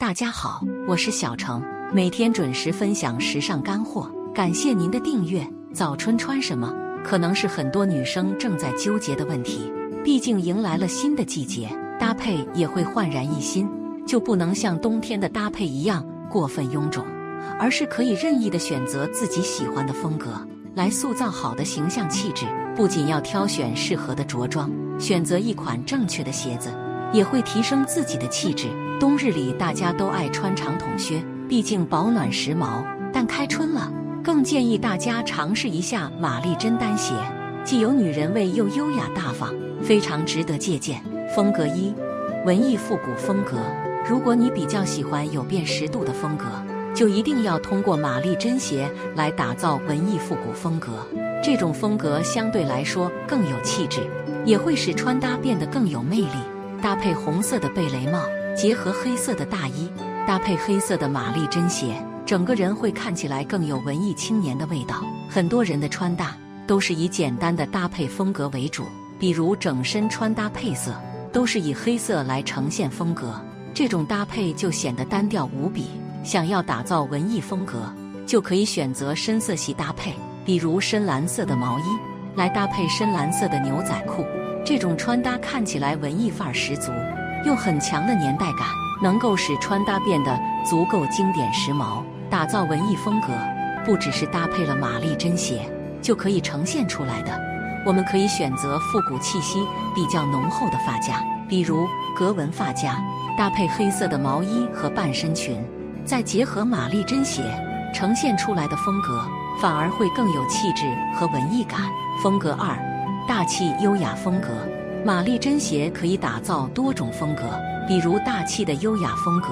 大家好，我是小程，每天准时分享时尚干货。感谢您的订阅。早春穿什么，可能是很多女生正在纠结的问题。毕竟迎来了新的季节，搭配也会焕然一新，就不能像冬天的搭配一样过分臃肿，而是可以任意的选择自己喜欢的风格，来塑造好的形象气质。不仅要挑选适合的着装，选择一款正确的鞋子。也会提升自己的气质。冬日里大家都爱穿长筒靴，毕竟保暖时髦。但开春了，更建议大家尝试一下玛丽珍单鞋，既有女人味又优雅大方，非常值得借鉴。风格一，文艺复古风格。如果你比较喜欢有辨识度的风格，就一定要通过玛丽珍鞋来打造文艺复古风格。这种风格相对来说更有气质，也会使穿搭变得更有魅力。搭配红色的贝雷帽，结合黑色的大衣，搭配黑色的玛丽珍鞋，整个人会看起来更有文艺青年的味道。很多人的穿搭都是以简单的搭配风格为主，比如整身穿搭配色都是以黑色来呈现风格，这种搭配就显得单调无比。想要打造文艺风格，就可以选择深色系搭配，比如深蓝色的毛衣来搭配深蓝色的牛仔裤。这种穿搭看起来文艺范儿十足，又很强的年代感，能够使穿搭变得足够经典时髦。打造文艺风格，不只是搭配了玛丽珍鞋就可以呈现出来的。我们可以选择复古气息比较浓厚的发夹，比如格纹发夹，搭配黑色的毛衣和半身裙，再结合玛丽珍鞋，呈现出来的风格反而会更有气质和文艺感。风格二。大气优雅风格，玛丽珍鞋可以打造多种风格，比如大气的优雅风格，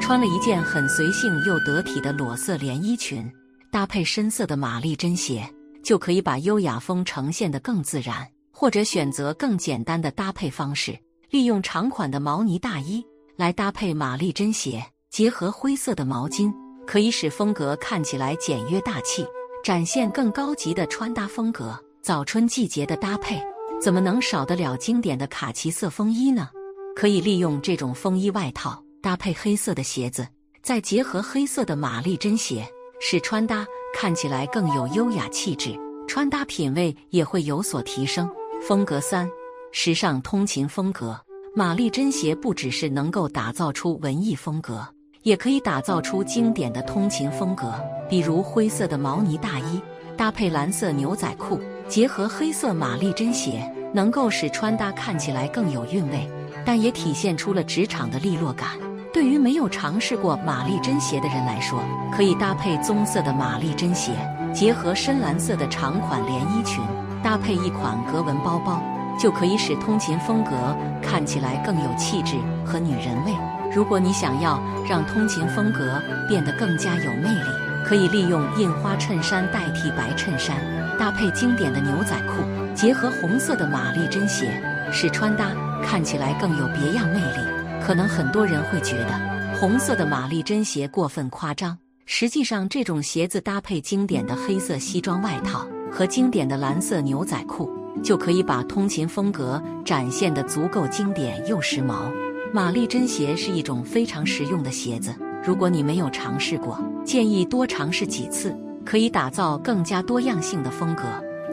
穿了一件很随性又得体的裸色连衣裙，搭配深色的玛丽珍鞋，就可以把优雅风呈现得更自然。或者选择更简单的搭配方式，利用长款的毛呢大衣来搭配玛丽珍鞋，结合灰色的毛巾，可以使风格看起来简约大气，展现更高级的穿搭风格。早春季节的搭配，怎么能少得了经典的卡其色风衣呢？可以利用这种风衣外套搭配黑色的鞋子，再结合黑色的玛丽珍鞋，使穿搭看起来更有优雅气质，穿搭品味也会有所提升。风格三，时尚通勤风格。玛丽珍鞋不只是能够打造出文艺风格，也可以打造出经典的通勤风格，比如灰色的毛呢大衣搭配蓝色牛仔裤。结合黑色玛丽珍鞋，能够使穿搭看起来更有韵味，但也体现出了职场的利落感。对于没有尝试过玛丽珍鞋的人来说，可以搭配棕色的玛丽珍鞋，结合深蓝色的长款连衣裙，搭配一款格纹包包，就可以使通勤风格看起来更有气质和女人味。如果你想要让通勤风格变得更加有魅力，可以利用印花衬衫代替白衬衫。搭配经典的牛仔裤，结合红色的玛丽珍鞋，使穿搭看起来更有别样魅力。可能很多人会觉得红色的玛丽珍鞋过分夸张，实际上这种鞋子搭配经典的黑色西装外套和经典的蓝色牛仔裤，就可以把通勤风格展现的足够经典又时髦。玛丽珍鞋是一种非常实用的鞋子，如果你没有尝试过，建议多尝试几次。可以打造更加多样性的风格，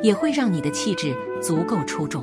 也会让你的气质足够出众。